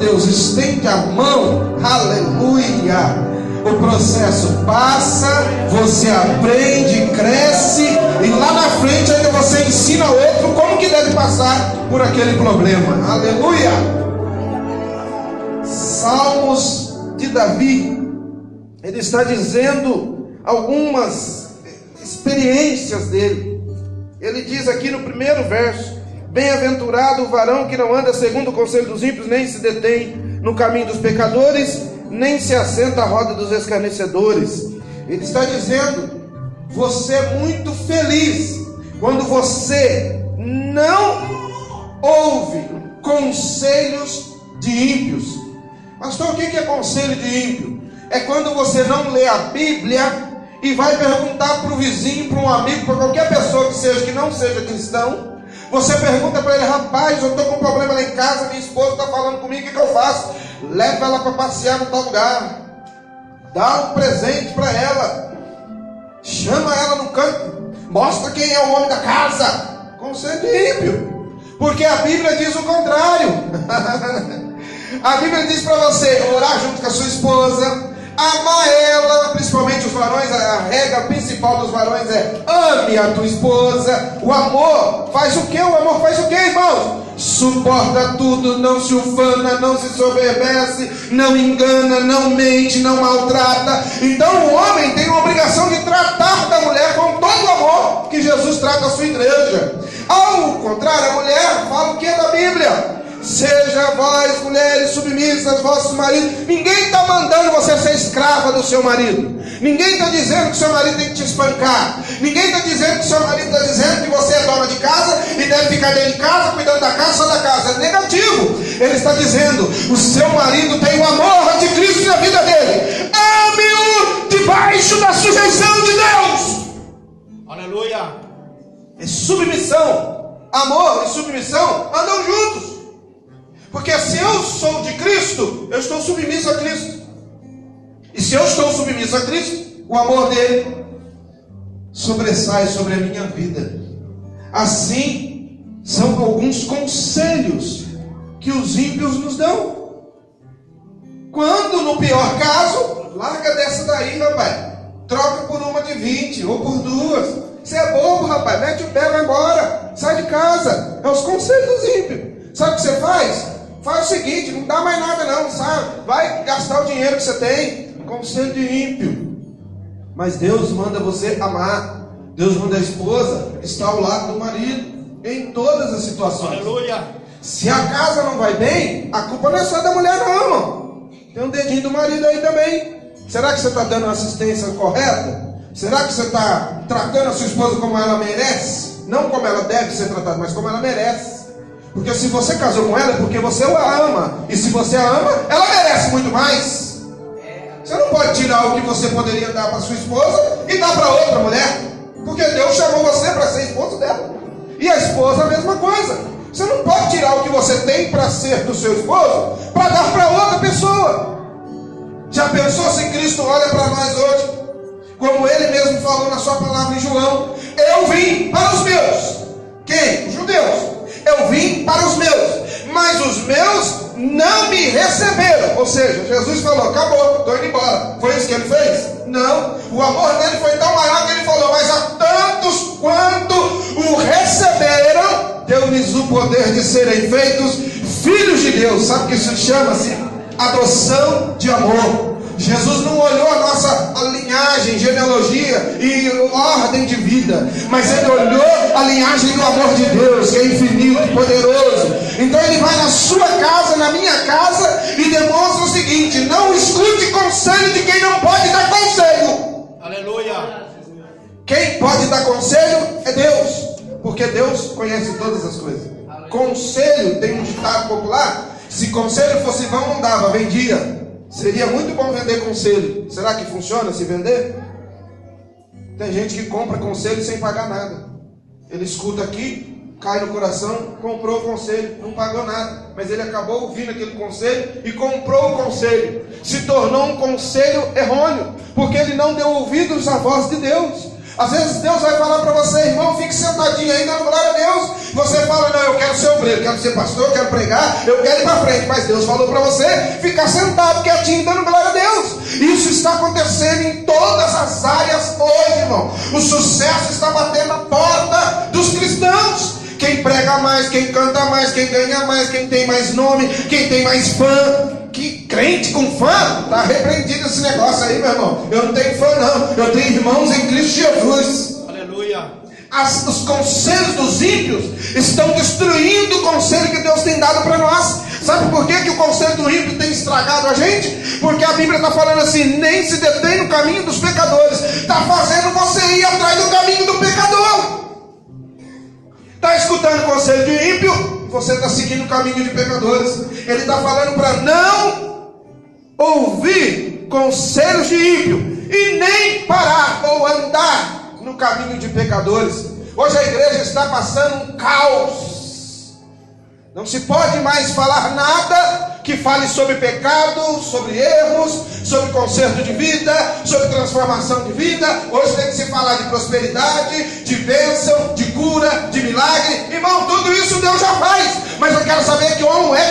Deus estende a mão, aleluia. O processo passa, você aprende, cresce, e lá na frente ainda você ensina outro como que deve passar por aquele problema. Aleluia. Salmos de Davi, ele está dizendo algumas experiências dele. Ele diz aqui no primeiro verso: Bem-aventurado o varão que não anda segundo o conselho dos ímpios, nem se detém no caminho dos pecadores, nem se assenta à roda dos escarnecedores. Ele está dizendo: você é muito feliz quando você não ouve conselhos de ímpios. Pastor, o que é conselho de ímpio? É quando você não lê a Bíblia e vai perguntar para o vizinho, para um amigo, para qualquer pessoa que seja que não seja cristão você pergunta para ele, rapaz, eu estou com um problema lá em casa, minha esposa está falando comigo, o que, que eu faço? Leva ela para passear no tal lugar. Dá um presente para ela. Chama ela no canto. Mostra quem é o homem da casa. Conselho ímpio. Porque a Bíblia diz o contrário. a Bíblia diz para você orar junto com a sua esposa, Amar ela, principalmente os varões, a regra principal dos varões é ame a tua esposa. O amor faz o que? O amor faz o que, irmãos? Suporta tudo, não se ufana, não se soberbece, não engana, não mente, não maltrata. Então o homem tem a obrigação de tratar da mulher com todo o amor que Jesus trata a sua igreja. Ao contrário, a mulher fala o que da Bíblia? Seja vós, mulheres, submissas aos vossos maridos. Ninguém está mandando você ser escrava do seu marido. Ninguém está dizendo que seu marido tem que te espancar. Ninguém está dizendo que seu marido está dizendo que você é dona de casa e deve ficar dentro de casa, cuidando da casa, só da casa. É negativo. Ele está dizendo: o seu marido tem o amor de Cristo na vida dele. Ame-o debaixo da sujeição de Deus. Aleluia. É submissão. Amor e submissão andam juntos. Porque se eu sou de Cristo, eu estou submisso a Cristo. E se eu estou submisso a Cristo, o amor dele sobressai sobre a minha vida. Assim, são alguns conselhos que os ímpios nos dão. Quando, no pior caso, larga dessa daí, rapaz. Troca por uma de 20 ou por duas. Você é bobo, rapaz. Mete o pé, vai embora. Sai de casa. É os conselhos dos ímpios. Sabe o que você faz? Faz o seguinte, não dá mais nada não, sabe? Vai gastar o dinheiro que você tem. Conselho de ímpio. Mas Deus manda você amar. Deus manda a esposa estar ao lado do marido. Em todas as situações. Aleluia. Se a casa não vai bem, a culpa não é só da mulher, não, irmão. Tem um dedinho do marido aí também. Será que você está dando a assistência correta? Será que você está tratando a sua esposa como ela merece? Não como ela deve ser tratada, mas como ela merece. Porque se você casou com ela é porque você a ama. E se você a ama, ela merece muito mais. Você não pode tirar o que você poderia dar para sua esposa e dar para outra mulher. Porque Deus chamou você para ser esposo dela. E a esposa a mesma coisa. Você não pode tirar o que você tem para ser do seu esposo para dar para outra pessoa. Já pensou se Cristo olha para nós hoje? Como ele mesmo falou na sua palavra em João: Eu vim para os meus. Quem? Os judeus. Eu vim para os meus, mas os meus não me receberam. Ou seja, Jesus falou: acabou, estou indo embora. Foi isso que ele fez? Não. O amor dele foi tão maior que ele falou: mas a tantos quanto o receberam, deu-lhes o poder de serem feitos filhos de Deus. Sabe o que isso chama-se? Adoção de amor. Jesus não olhou a nossa linhagem, genealogia e ordem de vida, mas ele olhou a linhagem do amor de Deus, que é infinito, poderoso. Então ele vai na sua casa, na minha casa, e demonstra o seguinte: não escute conselho de quem não pode dar conselho. Aleluia. Quem pode dar conselho é Deus, porque Deus conhece todas as coisas. Conselho tem um ditado popular: se conselho fosse vão, não dava, vendia. Seria muito bom vender conselho. Será que funciona se vender? Tem gente que compra conselho sem pagar nada. Ele escuta aqui, cai no coração, comprou o conselho, não pagou nada. Mas ele acabou ouvindo aquele conselho e comprou o conselho. Se tornou um conselho errôneo, porque ele não deu ouvidos à voz de Deus. Às vezes Deus vai falar para você, irmão, fique sentadinho aí dando glória a Deus. Você fala, não, eu quero ser obreiro, quero ser pastor, quero pregar, eu quero ir para frente. Mas Deus falou para você ficar sentado, quietinho, dando glória a Deus. Isso está acontecendo em todas as áreas hoje, irmão. O sucesso está batendo a porta dos cristãos. Quem prega mais, quem canta mais, quem ganha mais, quem tem mais nome, quem tem mais fã. Que crente com fã, está repreendido esse negócio aí, meu irmão. Eu não tenho fã, não. Eu tenho irmãos em Cristo Jesus. Aleluia. As, os conselhos dos ímpios estão destruindo o conselho que Deus tem dado para nós. Sabe por que, que o conselho do ímpio tem estragado a gente? Porque a Bíblia está falando assim: nem se detém no caminho dos pecadores, está fazendo você ir atrás do caminho do pecador. Está escutando o conselho de ímpio, você está seguindo o caminho de pecadores. Ele está falando para não ouvir conselhos de ímpio e nem parar ou andar no caminho de pecadores. Hoje a igreja está passando um caos. Não se pode mais falar nada que fale sobre pecado, sobre erros, sobre conserto de vida, sobre transformação de vida. Hoje tem que se falar de prosperidade, de bênção, de cura, de milagre. Irmão, tudo isso Deus já faz. Mas eu quero saber que como é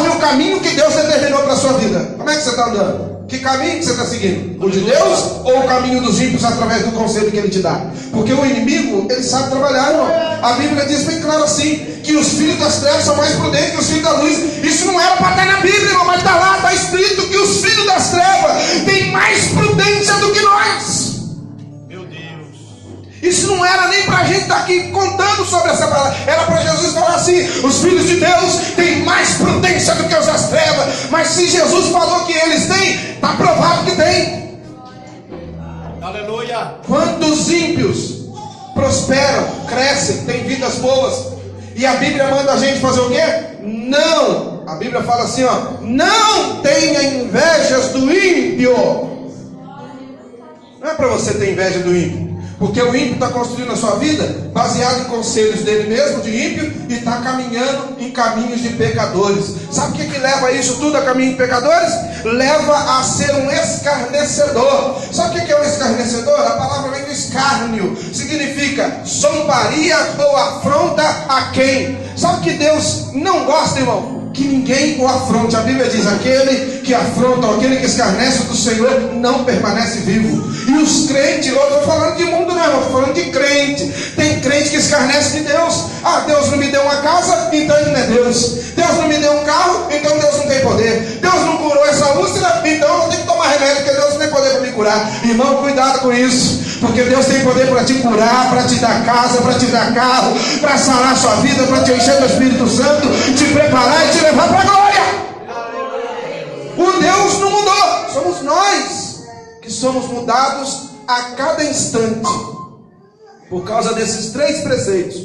conforme o caminho que Deus determinou para a sua vida. Como é que você está andando? Que caminho que você está seguindo? O de Deus ou o caminho dos ímpios através do conselho que ele te dá? Porque o inimigo, ele sabe trabalhar, irmão. A Bíblia diz bem claro assim: que os filhos das trevas são mais prudentes que os filhos da luz. Isso não era para estar na Bíblia, irmão, mas está lá, está escrito que os filhos das trevas têm mais prudência do que nós. Isso não era nem para a gente estar aqui contando sobre essa palavra. Era para Jesus falar assim: os filhos de Deus têm mais prudência do que os das trevas. Mas se Jesus falou que eles têm, está provado que tem. Aleluia. Quantos ímpios prosperam, crescem, têm vidas boas. E a Bíblia manda a gente fazer o quê? Não. A Bíblia fala assim, ó, não tenha invejas do ímpio. Não é para você ter inveja do ímpio. Porque o ímpio está construindo a sua vida baseado em conselhos dele mesmo, de ímpio, e está caminhando em caminhos de pecadores. Sabe o que, que leva isso tudo a caminho de pecadores? Leva a ser um escarnecedor. Sabe o que, que é um escarnecedor? A palavra vem do escárnio, significa zombaria ou afronta a quem? Sabe que Deus não gosta, irmão? Que ninguém o afronte. A Bíblia diz: aquele que afronta, aquele que escarnece do Senhor, não permanece vivo. E os crentes, eu estou falando de mundo, não, estou falando de crente. Tem crente que escarnece de Deus. Ah, Deus não me deu uma casa, então ele não é Deus. Deus não me deu um carro, então Deus não tem poder. Deus não curar. Irmão, cuidado com isso. Porque Deus tem poder para te curar, para te dar casa, para te dar carro, para sarar sua vida, para te encher do Espírito Santo, te preparar e te levar para a glória. O Deus não mudou, somos nós que somos mudados a cada instante. Por causa desses três preceitos: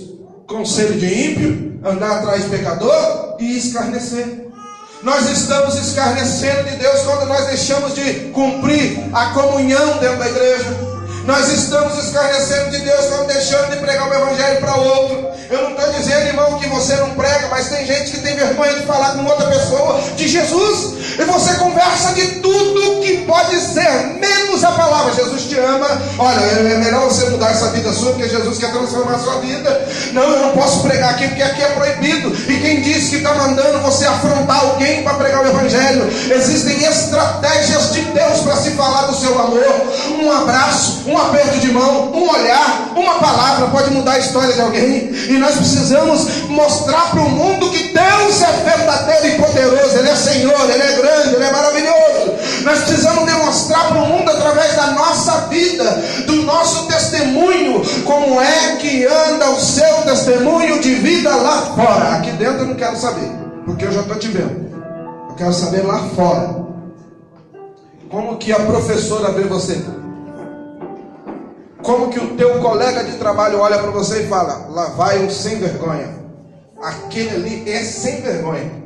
conselho de ímpio, andar atrás de pecador e escarnecer. Nós estamos escarnecendo de Deus quando nós deixamos de cumprir a comunhão dentro da igreja. Nós estamos escarnecendo de Deus quando deixamos de pregar o Evangelho para outro. Eu não estou dizendo, irmão, que você não prega, mas tem gente que tem vergonha de falar com outra pessoa de Jesus. E você conversa de tudo que pode ser, menos a palavra. Jesus te ama. Olha, é melhor você mudar essa vida sua, porque Jesus quer transformar a sua vida. Não, eu não posso pregar aqui, porque aqui é proibido. E quem disse que está mandando você afrontar alguém para pregar o Evangelho? Existem estratégias de Deus para se falar do seu amor. Um abraço, um aperto de mão, um olhar, uma palavra pode mudar a história de alguém. E nós precisamos mostrar para o mundo que Deus é verdadeiro e poderoso. Ele é Senhor, Ele é grande, Ele é maravilhoso. Nós precisamos demonstrar para o mundo através da nossa vida, do nosso testemunho, como é que anda o seu testemunho de vida lá fora. Aqui dentro eu não quero saber, porque eu já estou te vendo. Eu quero saber lá fora. Como que a professora vê você? Como que o teu colega de trabalho olha para você e fala: lá vai um sem vergonha. Aquele ali é sem vergonha.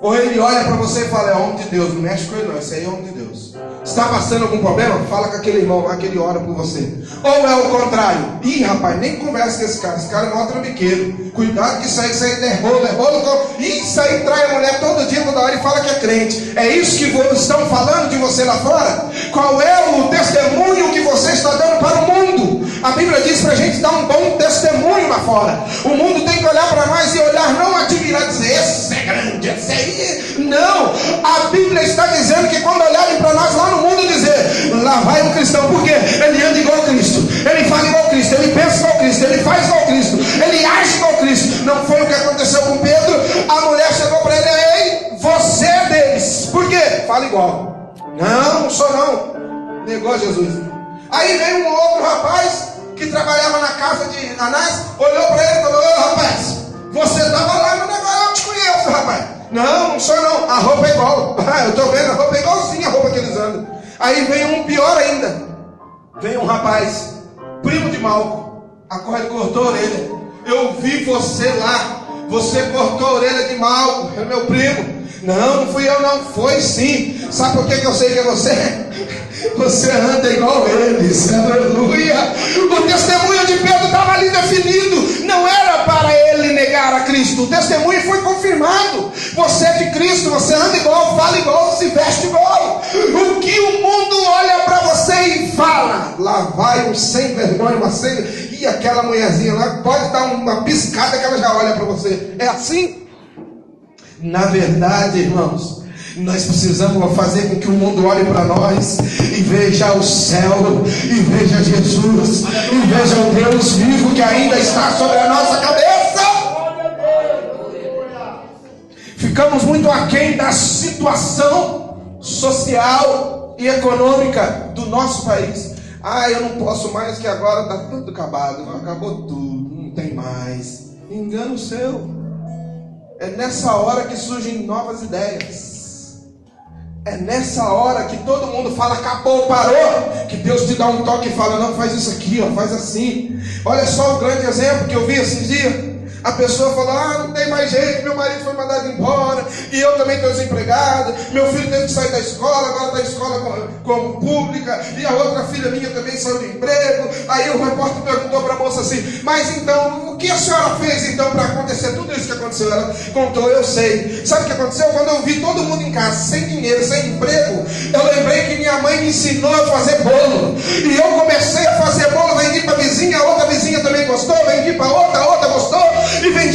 Ou ele olha para você e fala, é homem de Deus, não mexe com ele não, esse aí é homem de Deus. Está passando algum problema? Fala com aquele irmão lá que ele ora por você. Ou é o contrário? Ih, rapaz, nem conversa com esse cara, esse cara é mó trambiqueiro. Cuidado que isso aí, isso aí é rolo, é rolo. Isso aí trai a mulher todo dia, toda hora e fala que é crente. É isso que estão falando de você lá fora? Qual é o testemunho que você está dando para o mundo? A Bíblia diz para a gente dar um bom testemunho lá fora. O mundo tem que olhar para nós e olhar, não admirar, dizer, esse é grande, esse aí. Não, a Bíblia está dizendo que quando olharem para nós lá no mundo, dizer, lá vai um cristão, porque ele anda igual Cristo, ele fala igual Cristo, ele pensa igual Cristo, ele faz igual Cristo, ele age igual Cristo. Não foi o que aconteceu com Pedro. A mulher chegou para ele, ei, você é deles. Por quê? Fala igual. Não, não sou não. Negou Jesus. Aí veio um outro rapaz que trabalhava na casa de Anás, olhou para ele e falou: Ô rapaz, você estava lá no negócio, eu te conheço, rapaz. Não, não sou não, a roupa é igual. eu estou vendo, a roupa é igualzinha a roupa que eles andam. Aí veio um pior ainda. Veio um rapaz, primo de Malco, a qual ele cortou a orelha. Eu vi você lá, você cortou a orelha de Malco, é meu primo. Não, não fui eu não, foi sim. Sabe por que, que eu sei que é você? Você anda igual eles, aleluia. O testemunho de Pedro estava ali definido, não era para ele negar a Cristo, o testemunho foi confirmado. Você é de Cristo, você anda igual, fala igual, se veste igual. O que o mundo olha para você e fala, lá vai um sem vergonha, uma sem. E aquela mulherzinha lá pode dar uma piscada que ela já olha para você. É assim? Na verdade, irmãos, nós precisamos fazer com que o mundo olhe para nós e veja o céu, e veja Jesus, e veja o Deus vivo que ainda está sobre a nossa cabeça. Ficamos muito aquém da situação social e econômica do nosso país. Ah, eu não posso mais que agora está tudo acabado, acabou tudo, não tem mais. Engano seu. É nessa hora que surgem novas ideias. É nessa hora que todo mundo fala, acabou, parou, que Deus te dá um toque e fala, não, faz isso aqui, ó, faz assim. Olha só o grande exemplo que eu vi esses dias. A pessoa fala: Ah, não tem mais jeito, meu marido foi mandado embora, e eu também estou desempregado, meu filho teve que sair da escola, agora está na escola como, pública, e a outra filha minha também saiu do emprego. Aí o repórter perguntou para a moça assim: Mas então, o que a senhora fez então para acontecer tudo isso que aconteceu? Ela contou, eu sei. Sabe o que aconteceu? Quando eu vi todo mundo em casa, sem dinheiro, sem emprego, eu lembrei que minha mãe me ensinou a fazer bolo. E eu comecei a fazer bolo, vendi para a vizinha, a outra vizinha também gostou, vendi para outra, a outra gostou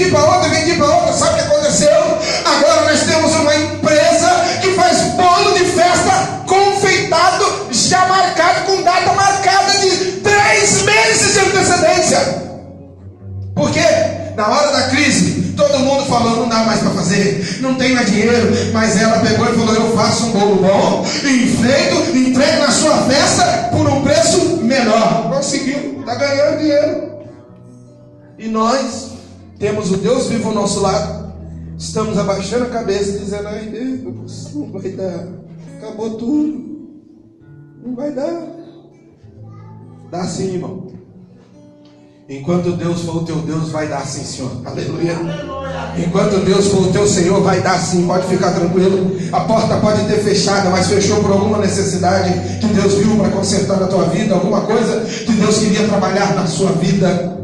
vendi para outra, vendi para outra. Sabe o que aconteceu? Agora nós temos uma empresa que faz bolo de festa confeitado, já marcado, com data marcada de três meses de antecedência. Por quê? Na hora da crise, todo mundo falou: não dá mais para fazer, não tem mais dinheiro. Mas ela pegou e falou: eu faço um bolo bom, enfeito, entrego na sua festa por um preço menor. Conseguiu, está ganhando dinheiro. E nós temos o Deus vivo ao nosso lado, estamos abaixando a cabeça, dizendo: ai Deus, não vai dar, acabou tudo, não vai dar. Dá sim, irmão. Enquanto Deus for o teu Deus, vai dar sim, Senhor. Aleluia. Enquanto Deus for o teu Senhor, vai dar sim. Pode ficar tranquilo. A porta pode ter fechado, mas fechou por alguma necessidade que Deus viu para consertar na tua vida, alguma coisa que Deus queria trabalhar na sua vida.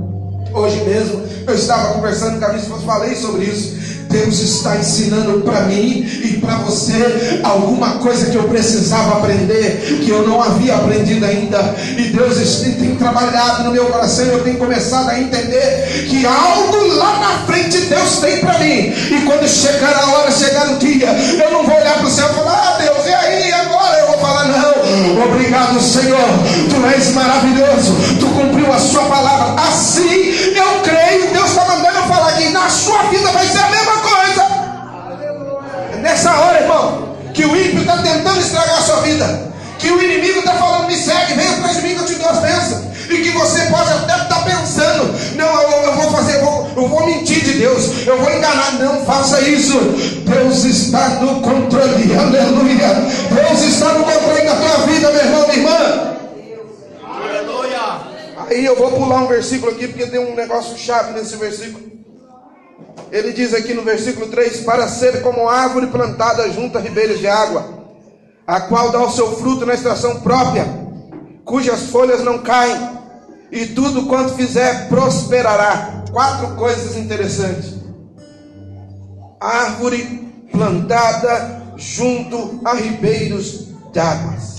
Hoje mesmo eu estava conversando com a minha falei sobre isso. Deus está ensinando para mim e para você alguma coisa que eu precisava aprender, que eu não havia aprendido ainda. E Deus tem trabalhado no meu coração. Eu tenho começado a entender que algo lá na frente Deus tem para mim. E quando chegar a hora, chegar o dia, eu não vou olhar para o céu e falar: Ah, Deus, e aí? Agora eu falar: Não, obrigado, Senhor. Tu és maravilhoso. Tu cumpriu a Sua palavra. Assim eu creio. Deus está mandando eu falar que na sua vida vai ser a mesma Nessa hora, irmão, que o ímpio está tentando estragar a sua vida, que o inimigo está falando, me segue, vem atrás de mim que eu te dou as bênçãos. E que você pode até estar tá pensando, não, eu, eu, vou fazer, eu vou, eu vou mentir de Deus, eu vou enganar. Não faça isso. Deus está no controle, aleluia. Deus está no controle da tua vida, meu irmão, minha irmã. Aleluia. Aí eu vou pular um versículo aqui, porque tem um negócio chave nesse versículo. Ele diz aqui no versículo 3: Para ser como árvore plantada junto a ribeiros de água, a qual dá o seu fruto na estação própria, cujas folhas não caem, e tudo quanto fizer prosperará. Quatro coisas interessantes: árvore plantada junto a ribeiros de águas.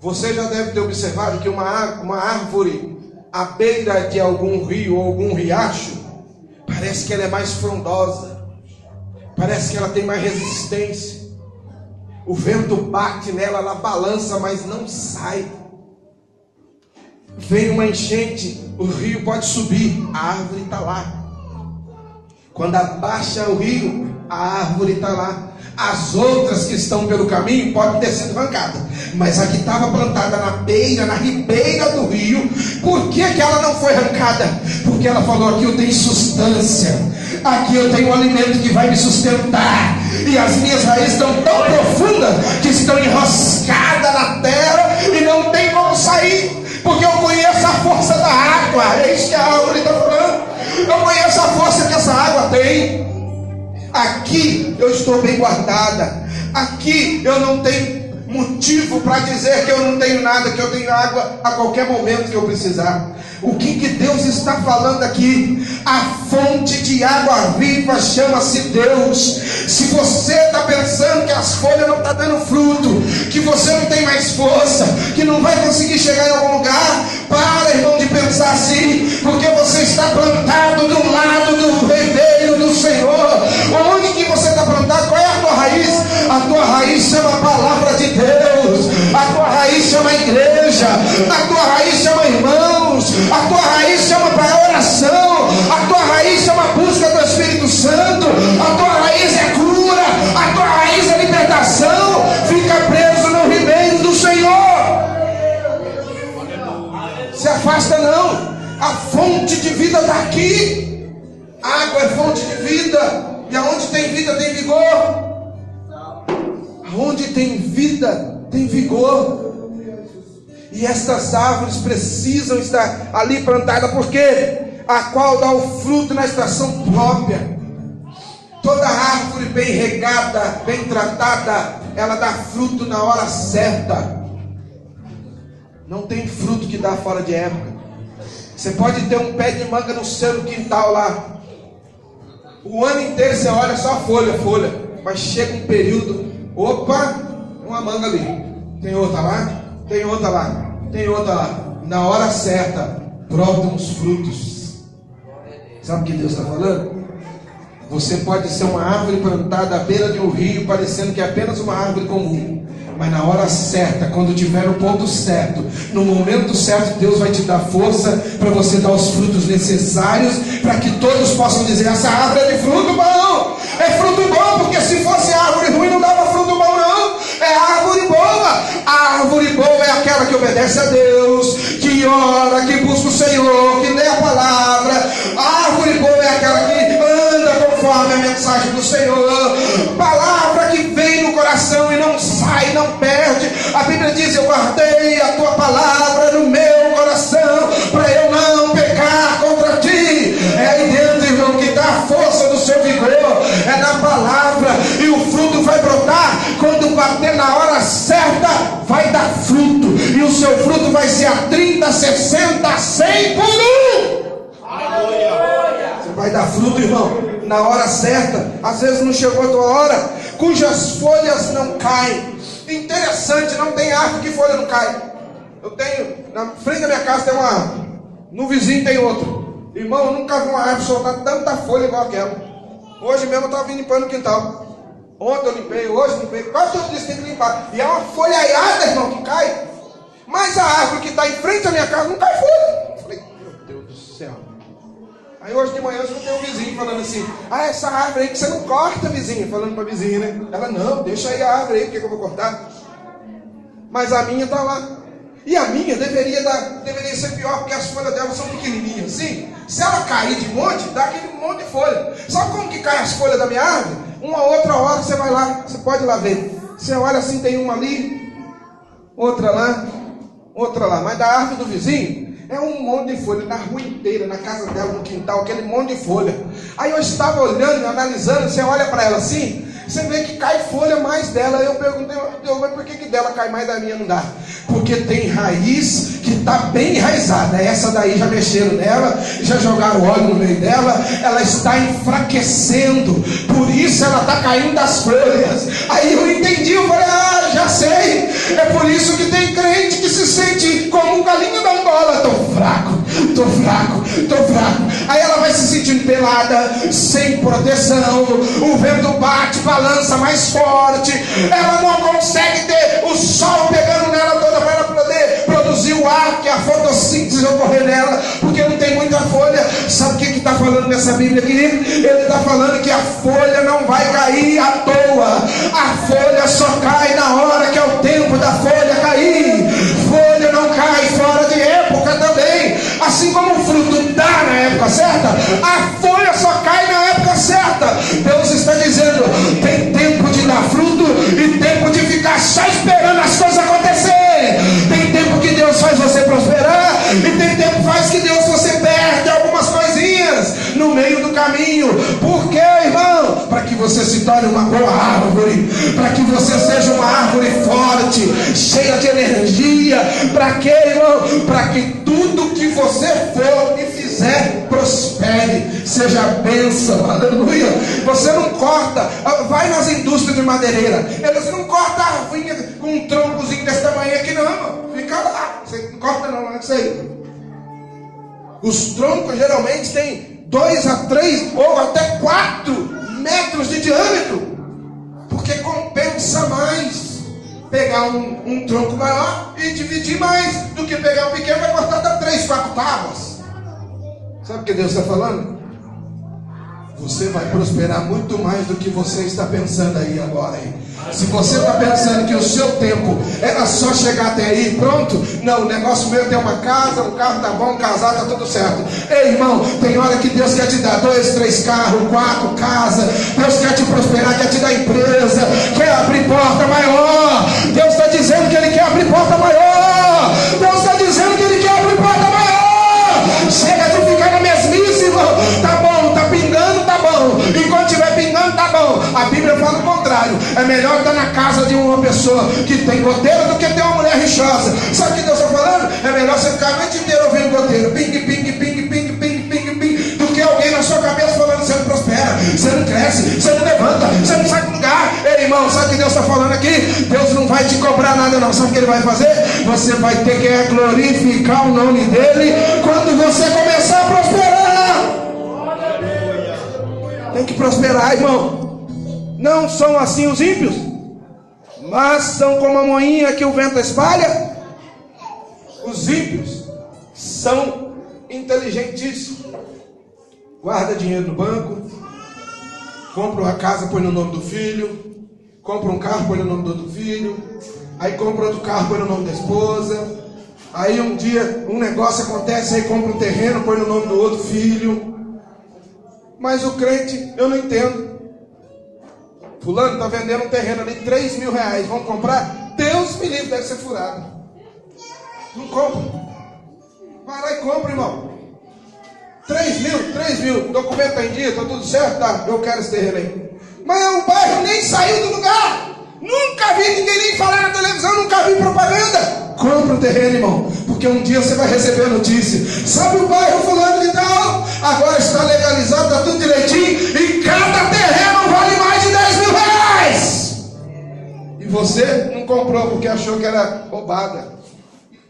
Você já deve ter observado que uma, uma árvore à beira de algum rio ou algum riacho, parece que ela é mais frondosa, parece que ela tem mais resistência. O vento bate nela, ela balança, mas não sai. Vem uma enchente, o rio pode subir, a árvore está lá. Quando abaixa o rio, a árvore está lá. As outras que estão pelo caminho podem ter sido arrancadas, mas a que estava plantada na beira, na ribeira do rio, por que, que ela não foi arrancada? Porque ela falou: aqui eu tenho substância, aqui eu tenho um alimento que vai me sustentar, e as minhas raízes estão tão profundas que estão enroscadas na terra e não tem como sair. Porque eu conheço a força da água, é isso que a árvore força que essa água tem. Aqui eu estou bem guardada. Aqui eu não tenho motivo para dizer que eu não tenho nada, que eu tenho água a qualquer momento que eu precisar. O que, que Deus está falando aqui? A fonte de água viva chama-se Deus. Se você está pensando que as folhas não estão tá dando fruto, que você não tem mais força, que não vai conseguir chegar em algum lugar, para, irmão, de pensar assim, porque você está plantado do lado do reveiro do Senhor. Onde que você está plantado? Qual é a tua raiz? A tua raiz chama a palavra de Deus, a tua raiz chama a igreja, a tua raiz chama irmãos, a tua raiz chama para oração, a tua raiz chama a busca do Espírito Santo, a tua raiz é cura, a tua raiz é libertação. Fica preso no ribeiro do Senhor. Se afasta não. A fonte de vida está aqui. Água é fonte de vida. E aonde tem vida tem vigor. Aonde tem vida tem vigor. E estas árvores precisam estar ali plantadas, porque a qual dá o fruto na estação própria. Toda árvore bem regada, bem tratada, ela dá fruto na hora certa. Não tem fruto que dá fora de época. Você pode ter um pé de manga no seu quintal lá. O ano inteiro você olha só folha, folha. Mas chega um período, opa, uma manga ali. Tem outra lá? Tem outra lá, tem outra lá. Na hora certa, brotam os frutos. Sabe o que Deus está falando? Você pode ser uma árvore plantada à beira de um rio, parecendo que é apenas uma árvore comum. Mas na hora certa, quando tiver o ponto certo, no momento certo, Deus vai te dar força para você dar os frutos necessários para que todos possam dizer: essa árvore é de fruto bom, é fruto bom, porque se fosse árvore ruim não dava fruto bom, não. É árvore boa. A árvore boa é aquela que obedece a Deus, que ora, que busca o Senhor, que lê a palavra. A árvore boa é aquela que anda conforme a mensagem do Senhor. Palavra não perde. A Bíblia diz: Eu guardei a tua palavra no meu coração, para eu não pecar contra ti. É aí dentro, irmão, que dá a força do seu vigor, é na palavra, e o fruto vai brotar quando bater na hora certa, vai dar fruto, e o seu fruto vai ser a 30, 60, 100 por um. Você vai dar fruto, irmão, na hora certa. Às vezes não chegou a tua hora, cujas folhas não caem. Interessante, não tem árvore que folha não cai. Eu tenho, na frente da minha casa tem uma árvore, no vizinho tem outro. Irmão, eu nunca vi uma árvore soltar tanta folha igual aquela. Hoje mesmo eu estava vindo limpando o quintal. Ontem eu limpei, hoje limpei, quase todo dia tem que limpar. E é uma folhaiada, irmão, que cai. Mas a árvore que está em frente à minha casa não cai folha. Aí hoje de manhã eu escutei um vizinho falando assim: Ah, essa árvore aí que você não corta, vizinha. Falando para vizinha, né? Ela, não, deixa aí a árvore aí, porque que eu vou cortar? Mas a minha está lá. E a minha deveria, dar, deveria ser pior, porque as folhas dela são pequenininhas assim. Se ela cair de monte, dá aquele monte de folha. Sabe como que cai as folhas da minha árvore? Uma outra hora você vai lá, você pode ir lá ver. Você olha assim, tem uma ali, outra lá, outra lá. Mas da árvore do vizinho, É um monte de folha, na rua inteira, na casa dela, no quintal, aquele monte de folha. Aí eu estava olhando, analisando, você olha para ela assim, você vê que cai folha mais dela. Eu perguntei, mas por que, que dela cai mais da minha não dá? Porque tem raiz que está bem enraizada. Essa daí já mexeram nela, já jogaram óleo no meio dela, ela está enfraquecendo. Por isso ela está caindo das folhas. Aí eu entendi, eu falei, ah, já sei. É por isso que tem crente que se sente como um galinho da Angola. Estou fraco, estou fraco, estou fraco. Aí ela vai se sentindo pelada, sem proteção, o vento bate, balança mais forte, ela não consegue ter o sol pegando nela toda ela poder produzir o ar, que a fotossíntese ocorrer nela, porque não tem muita folha. Sabe o que está falando nessa Bíblia aqui? Ele está falando que a folha não vai cair à toa, a folha só cai na hora que é o tempo da folha cair. Folha não cai fora de época também, assim como o fruto dá na época certa, a folha só cai na época certa. Deus está dizendo: tem que você se torne uma boa árvore, para que você seja uma árvore forte, cheia de energia. Para quê, irmão? Para que tudo que você for e fizer prospere, seja bênção, aleluia. Você não corta, vai nas indústrias de madeireira, eles não cortam a arvinha com um troncozinho desse tamanho aqui, não, fica lá, você não corta, não, é isso aí. Os troncos geralmente têm dois a três ou até quatro metros de diâmetro, porque compensa mais pegar um, um, tronco maior e dividir mais do que pegar um pequeno e cortar até três, quatro tábuas. Sabe o que Deus está falando? Você vai prosperar muito mais do que você está pensando aí agora. Hein? Se você está pensando que o seu tempo era só chegar até aí, pronto. Não, o negócio meu ter uma casa, um carro tá bom, casar, tá tudo certo. Ei, irmão, tem hora que Deus quer te dar dois, três carros, quatro casas. Deus quer te prosperar, quer te dar empresa, casa de uma pessoa que tem goteira do que ter uma mulher rixosa. Sabe o que Deus está falando? É melhor você ficar a noite inteira ouvindo goteiro. Ping, ping, ping, ping, ping, ping, ping. Do que alguém na sua cabeça falando você não prospera, você não cresce, você não levanta, você não sai do lugar. Ei, irmão, sabe o que Deus está falando aqui? Deus não vai te cobrar nada, não. Sabe o que Ele vai fazer? Você vai ter que glorificar o nome dEle quando você começar a prosperar. Tem que prosperar, irmão. Não são assim os ímpios, mas são como a moinha que o vento espalha. Os ímpios são inteligentíssimos. Guarda dinheiro no banco, compra uma casa, põe no nome do filho, compra um carro, põe no nome do outro filho, aí compra outro carro, põe no nome da esposa. Aí um dia um negócio acontece, aí compra um terreno, põe no nome do outro filho. Mas o crente, eu não entendo. Fulano está vendendo um terreno ali, 3 mil reais. Vamos comprar? Deus me livre, deve ser furado. Não compra. Vai lá e compra, irmão. 3 mil, 3 mil. Documento está em dia, está tudo certo? Tá, eu quero esse terreno aí. Mas o bairro nem saiu do lugar. Nunca vi ninguém nem falar na televisão, nunca vi propaganda. Compra o terreno, irmão, porque um dia você vai receber a notícia. Sabe o bairro fulano de tal? Agora está legalizado, está tudo direitinho, e cada terreno você não comprou porque achou que era roubada.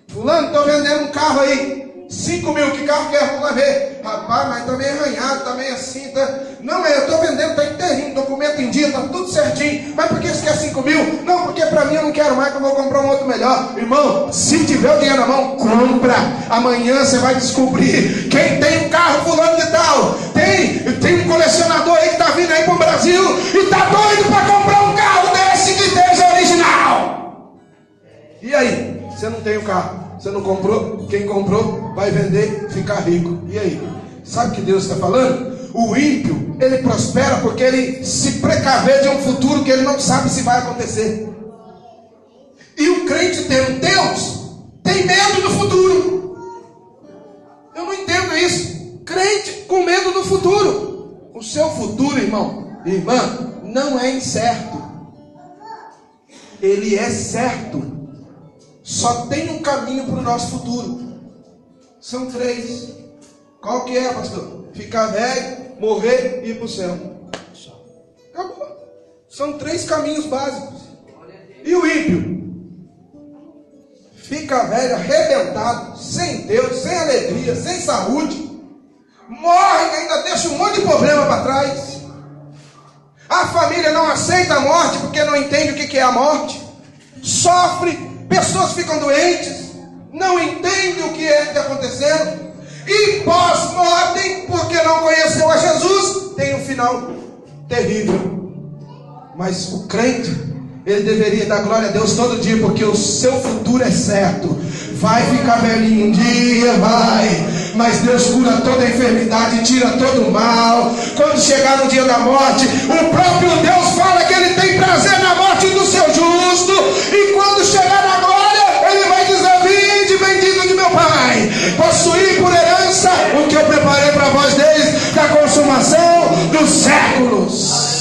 Fulano, estou vendendo um carro aí. 5 mil, que carro que é? Vamos ver. Rapaz, mas está meio arranhado, está meio assim. Tá... Não, é, eu estou vendendo, está inteirinho, documento em dia, está tudo certinho. Mas por que você quer 5 mil? Não, porque para mim eu não quero mais, que eu vou comprar um outro melhor. Irmão, se tiver o dinheiro na mão, compra. Amanhã você vai descobrir quem tem um carro fulano de tal. Tem, tem um colecionador aí que está vindo aí para o Brasil e está doido para comprar um carro E aí? Você não tem o carro. Você não comprou? Quem comprou vai vender, ficar rico. E aí? Sabe o que Deus está falando? O ímpio, ele prospera porque ele se precaver de um futuro que ele não sabe se vai acontecer. E o crente tendo Deus, tem medo do futuro. significa isso? Crente com medo do futuro. O seu futuro, irmão, irmã, não é incerto. Ele é certo. Só tem um caminho para o nosso futuro. São três. Qual que é, pastor? Ficar velho, morrer e ir para o céu. Acabou. São três caminhos básicos. E o ímpio? Fica velho, arrebentado, sem Deus, sem alegria, sem saúde. Morre e ainda deixa um monte de problema para trás. A família não aceita a morte porque não entende o que é a morte. Sofre, pessoas ficam doentes, não entendem o que é que está acontecendo. E pós-mortem, porque não conheceu a Jesus, tem um final terrível. Mas o crente, ele deveria dar glória a Deus todo dia, porque o seu futuro é certo. Vai ficar velhinho um dia, vai. Mas Deus cura toda enfermidade, tira todo o mal. Quando chegar no dia da morte, o próprio Deus fala que ele tem prazer na morte do seu justo. Possuir por herança o que eu preparei para vós desde da consumação dos séculos.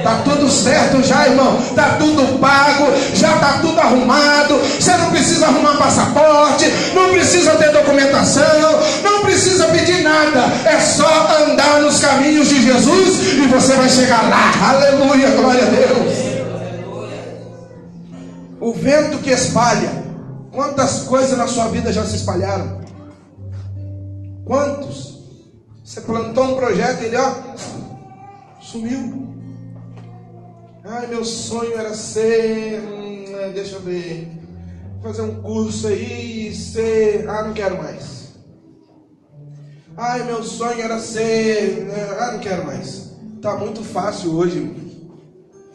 Está tudo certo já, irmão. Está tudo pago, já está tudo arrumado. Você não precisa arrumar passaporte, não precisa ter documentação, não precisa pedir nada. É só andar nos caminhos de Jesus e você vai chegar lá. Aleluia, glória a Deus. O vento que espalha. Quantas coisas na sua vida já se espalharam? Quantos? Você plantou um projeto e ele, ó, sumiu. Ai, meu sonho era ser. Hum, é, deixa eu ver. Fazer um curso aí e ser. Ah, não quero mais. Ai, meu sonho era ser. Né, ah, não quero mais. Tá muito fácil hoje.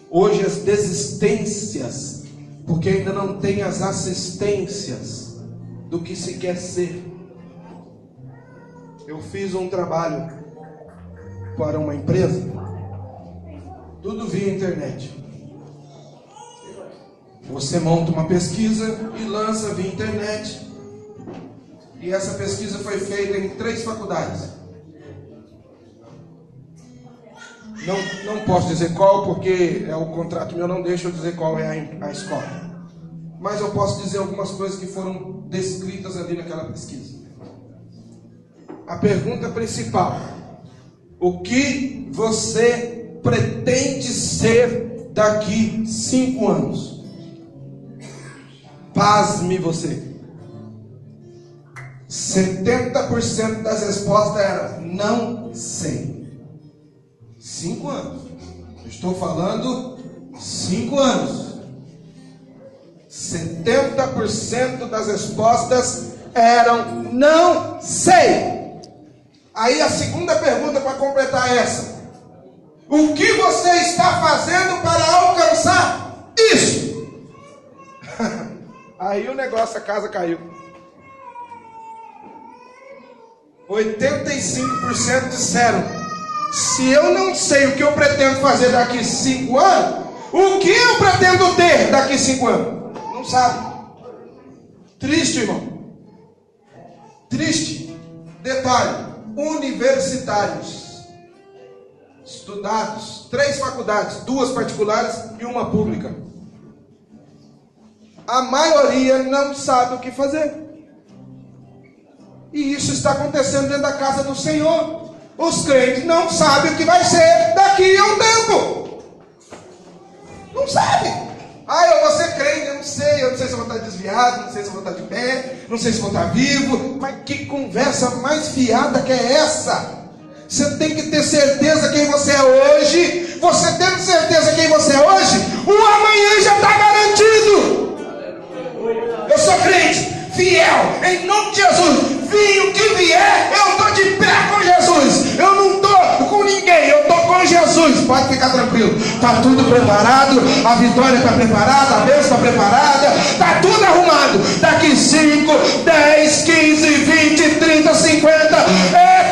Hoje as desistências, porque ainda não tem as assistências do que se quer ser. Eu fiz um trabalho para uma empresa tudo via internet. Você monta uma pesquisa e lança via internet. E essa pesquisa foi feita em três faculdades. Não, não posso dizer qual, porque é o contrato meu não deixa eu dizer qual é a, a escola. Mas eu posso dizer algumas coisas que foram descritas ali naquela pesquisa. A pergunta principal: o que você pretende ser daqui cinco anos? Pasme você. 70% das respostas era não sei. Cinco anos. estou falando cinco anos. 70% das respostas eram não sei. Aí a segunda pergunta para completar essa: o que você está fazendo para alcançar isso? Aí o negócio, a casa caiu. 85% disseram: se eu não sei o que eu pretendo fazer daqui cinco anos, o que eu pretendo ter daqui cinco anos? Não sabe. Triste, irmão. Triste. Detalhe: universitários estudados, três faculdades, duas particulares e uma pública. A maioria não sabe o que fazer. E isso está acontecendo dentro da casa do Senhor. Os crentes não sabem o que vai ser daqui a um tempo. Não sabe. Ah, eu vou ser crente, eu não sei, eu não sei se eu vou estar desviado, não sei se eu vou estar de pé, não sei se vou estar vivo. Mas que conversa mais fiada que é essa? Você tem que ter certeza quem você é hoje. Você tendo certeza quem você é hoje, o amanhã já está garantido. Eu sou crente, fiel, em nome de Jesus. Vim o que vier, eu estou de pé com Jesus. Eu não estou com ninguém, eu Jesus. Pode ficar tranquilo. Está tudo preparado, a vitória está preparada, a bênção está preparada, está tudo arrumado. Daqui 5, 10, 15, 20, 30, 50,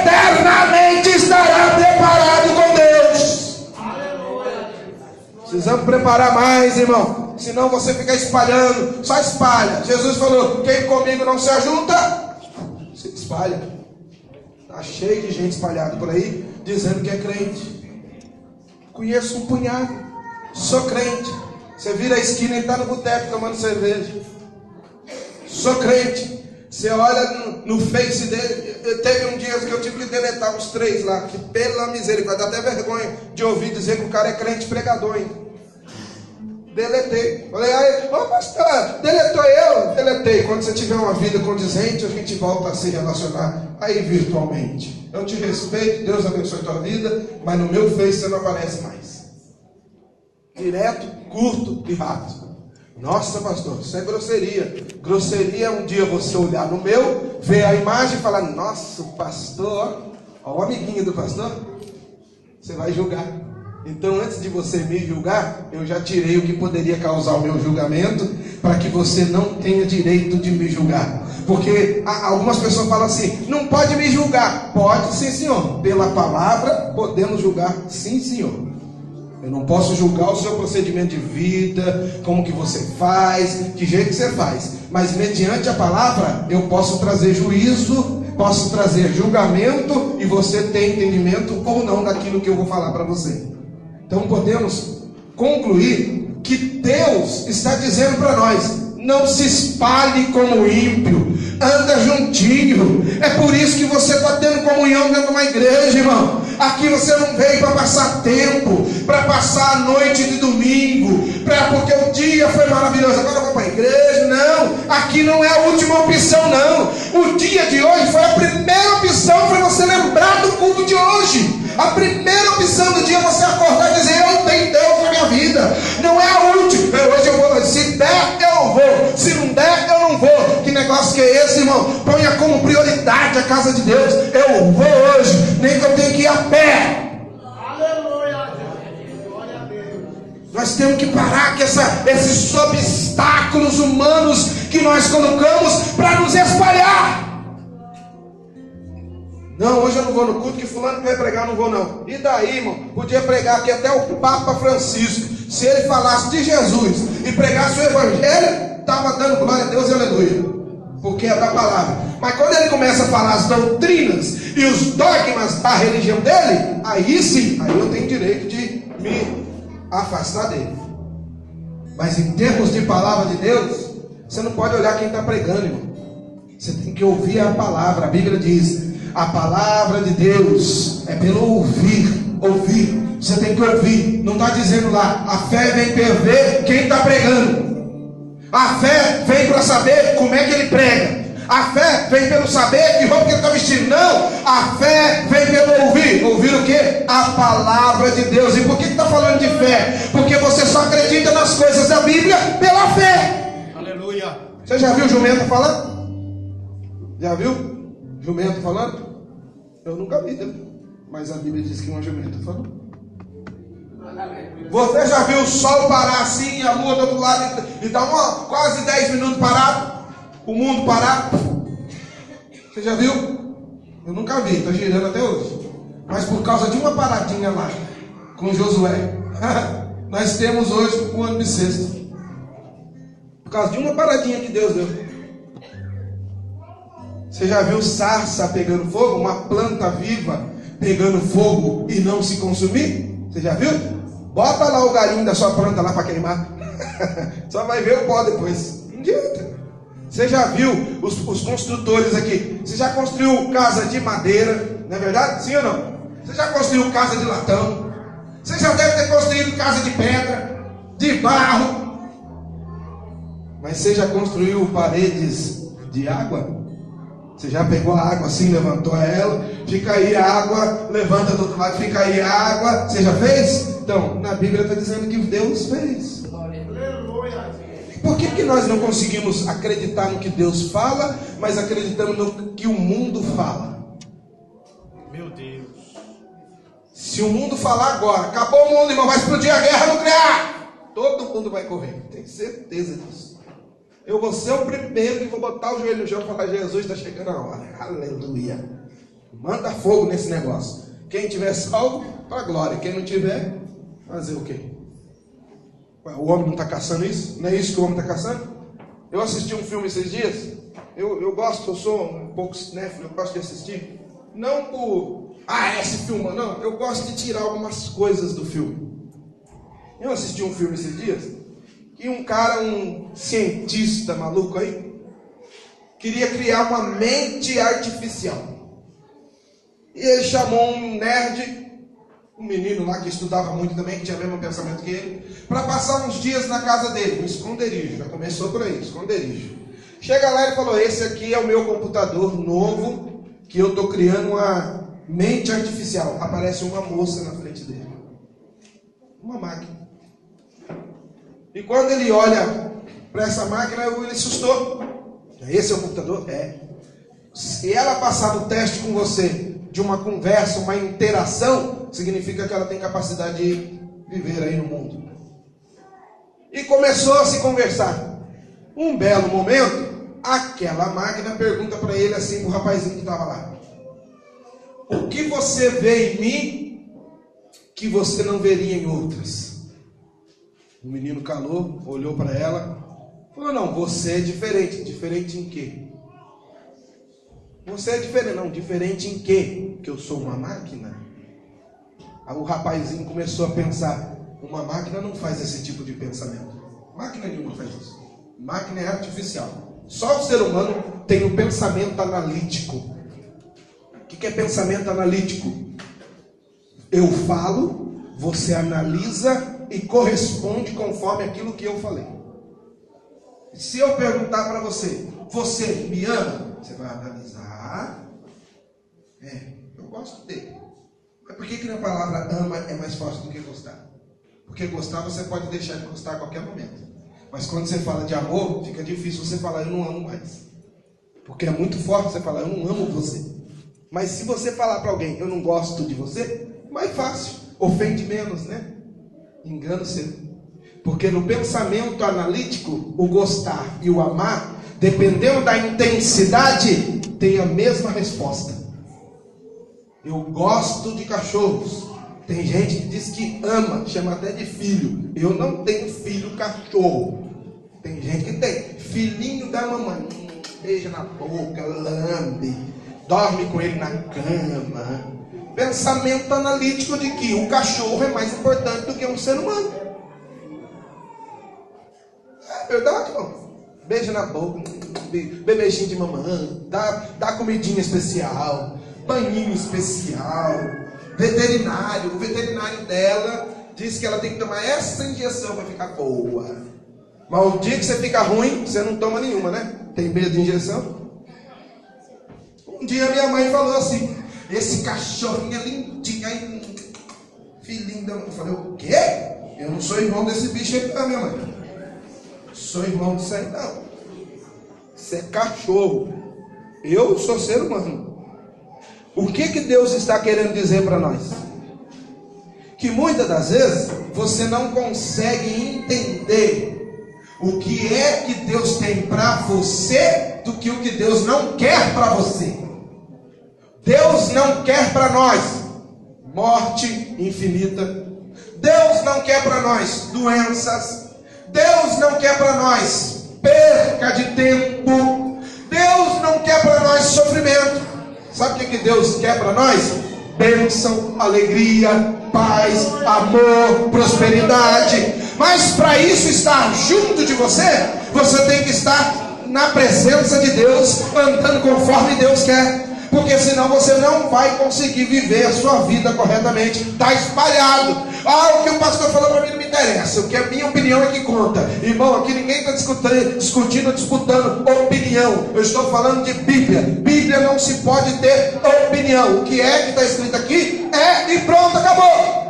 eternamente estará preparado com Deus. Precisamos preparar mais, irmão. Senão você fica espalhando, só espalha. Jesus falou: quem comigo não se ajunta, se espalha. cheio de gente espalhada por aí dizendo que é crente. Conheço um punhado, sou crente. Você vira a esquina e está no boteco tomando cerveja. Sou crente. Você olha no, no, face dele. Teve um dia que eu tive que deletar uns três lá, que pela misericórdia, dá até vergonha de ouvir dizer que o cara é crente pregador ainda. Deletei. Falei, aí, ô pastor, deletou eu? Deletei. Quando você tiver uma vida condizente, a gente volta a se relacionar aí virtualmente. Eu te respeito, Deus abençoe a tua vida, mas no meu Face você não aparece mais. Direto, curto e rápido. Nossa, pastor, isso é grosseria. Grosseria é um dia você olhar no meu, ver a imagem e falar: Nossa, pastor, ó, o amiguinho do pastor. Você vai julgar. Então, antes de você me julgar, eu já tirei o que poderia causar o meu julgamento, para que você não tenha direito de me julgar. Porque algumas pessoas falam assim: não pode me julgar. Pode, sim, senhor. Pela palavra, podemos julgar, sim, senhor. Eu não posso julgar o seu procedimento de vida, como que você faz, que jeito que você faz. Mas mediante a palavra, eu posso trazer juízo, posso trazer julgamento, e você tem entendimento ou não daquilo que eu vou falar para você. Então podemos concluir que Deus está dizendo para nós: não se espalhe como ímpio, anda juntinho. É por isso que você está tendo comunhão dentro de uma igreja, irmão. Aqui você não veio para passar tempo, para passar a noite de domingo, pra, porque o dia foi maravilhoso. Agora vou para a igreja. Não, aqui não é a última opção, não. O dia de hoje foi a primeira opção para você lembrar do culto de hoje. A primeira opção do dia é você acordar Ponha como prioridade a casa de Deus. Eu vou hoje. Nem que eu tenha que ir a pé. Nós temos que parar com essa, esses obstáculos humanos que nós colocamos para nos espalhar. Não, hoje eu não vou no culto que fulano vai pregar, não vou não. E daí, irmão? Podia pregar aqui até o Papa Francisco. Se ele falasse de Jesus e pregasse o Evangelho, estava dando glória a Deus e aleluia. Porque é da palavra. Mas quando ele começa a falar as doutrinas e os dogmas da religião dele, aí sim, aí eu tenho direito de me afastar dele. Mas em termos de palavra de Deus, você não pode olhar quem está pregando, irmão. Você tem que ouvir a palavra. A Bíblia diz: a palavra de Deus é pelo ouvir, ouvir. Você tem que ouvir. Não está dizendo lá, a fé vem para ver quem está pregando. A fé vem para saber como é que ele prega. A fé vem pelo saber que roupa que ele está vestindo. Não, a fé vem pelo ouvir. Ouvir o que? A palavra de Deus. E por que está falando de fé? Porque você só acredita nas coisas da Bíblia pela fé. Aleluia. Você já viu jumento falando? Já viu? Jumento falando? Eu nunca vi, né? mas a Bíblia diz que um jumento falou. Você já viu o sol parar assim, a lua do outro lado e dar uma, quase 10 minutos parado? O mundo parar? Você já viu? Eu nunca vi, está girando até hoje. Mas por causa de uma paradinha lá, com Josué, nós temos hoje o ano bissexto. Por causa de uma paradinha que Deus deu. Você já viu sarça pegando fogo? Uma planta viva pegando fogo e não se consumir? Você já viu? Bota lá o galinho da sua planta lá para queimar. Só vai ver o pó depois. Não adianta. Você já viu os, os, construtores aqui? Você já construiu casa de madeira? Não é verdade? Sim ou não? Você já construiu casa de latão? Você já deve ter construído casa de pedra, de barro. Mas você já construiu paredes de água? Você já pegou a água assim, levantou ela, fica aí a água, levanta do outro lado, fica aí a água. Você já fez? Então, na Bíblia está dizendo que Deus fez. Por que, que nós não conseguimos acreditar no que Deus fala, mas acreditamos no que o mundo fala? Meu Deus. Se o mundo falar agora, acabou o mundo, irmão, vai explodir a guerra nuclear. Todo mundo vai correr, tenho certeza disso. Eu vou ser o primeiro que vou botar o joelho no chão e falar: Jesus está chegando a hora. Aleluia. Manda fogo nesse negócio. Quem tiver salvo, para glória. Quem não tiver, fazer o quê? O homem não está caçando isso? Não é isso que o homem está caçando? Eu assisti um filme esses dias. Eu, eu gosto, eu sou um pouco cinéfilo, eu gosto de assistir. Não por, ah, esse filme, não. Eu gosto de tirar algumas coisas do filme. Eu assisti um filme esses dias que um cara, um cientista maluco aí, queria criar uma mente artificial. E ele chamou um nerd, um menino lá que estudava muito também, que tinha o mesmo pensamento que ele, para passar uns dias na casa dele, um esconderijo. Já começou por aí, esconderijo. Chega lá e falou: Esse aqui é o meu computador novo, que eu estou criando uma mente artificial. Aparece uma moça na frente dele. Uma máquina. E quando ele olha para essa máquina, ele assustou. Esse é o computador? É. Se ela passar no teste com você de uma conversa, uma interação, significa que ela tem capacidade de viver aí no mundo. E começou a se conversar. Um belo momento, aquela máquina pergunta para ele assim, o rapazinho que estava lá: O que você vê em mim que você não veria em outras? O menino calou, olhou para ela, falou: Não, você é diferente. Diferente em quê? Você é diferente. Não, diferente em quê? Que eu sou uma máquina. Aí o rapazinho começou a pensar: Uma máquina não faz esse tipo de pensamento. Máquina nenhuma faz isso. Máquina é artificial. Só o ser humano tem o um pensamento analítico. O que é pensamento analítico? Eu falo, você analisa e corresponde conforme aquilo que eu falei. Se eu perguntar para você, você me ama? Você vai analisar. É, eu gosto dele. Mas por que, que a palavra ama é mais forte do que gostar? Porque gostar você pode deixar de gostar a qualquer momento. Mas quando você fala de amor, fica difícil você falar eu não amo mais. Porque é muito forte você falar eu não amo você. Mas se você falar para alguém eu não gosto de você, mais fácil. Ofende menos, né? Engano seu. Porque no pensamento analítico, o gostar e o amar, dependendo da intensidade, tem a mesma resposta. Eu gosto de cachorros. Tem gente que diz que ama, chama até de filho. Eu não tenho filho cachorro. Tem gente que tem. Filhinho da mamãe. Beija na boca, lambe. Dorme com ele na cama pensamento analítico de que o cachorro é mais importante do que um ser humano. É verdade, não? Beijo na boca, bebezinho de mamãe, dá, dá comidinha especial, banhinho especial, veterinário. O veterinário dela diz que ela tem que tomar essa injeção para ficar boa. Mas o dia que você fica ruim, você não toma nenhuma, né? Tem medo de injeção? Um dia minha mãe falou assim: esse cachorrinho é lindinho. Aí, filhinho da. Eu falei, o quê? Eu não sou irmão desse bicho aí, não, minha mãe. Sou irmão disso aí, não. Isso é cachorro. Eu sou ser humano. O que, que Deus está querendo dizer para nós? Que muitas das vezes você não consegue entender o que é que Deus tem para você do que o que Deus não quer para você. Deus não quer para nós morte infinita. Deus não quer para nós doenças. Deus não quer para nós perca de tempo. Deus não quer para nós sofrimento. Sabe o que, Deus quer para nós? Bênção, alegria, paz, amor, prosperidade. Mas para isso estar junto de você, você tem que estar na presença de Deus, andando conforme Deus quer porque senão você não vai conseguir viver a sua vida corretamente. Está espalhado. Ah, o que o pastor falou para mim não me interessa. O que é minha opinião é que conta. Irmão, aqui ninguém está discutindo, discutindo, disputando opinião. Eu estou falando de Bíblia. Bíblia não se pode ter opinião. O que é que está escrito aqui é e pronto, acabou.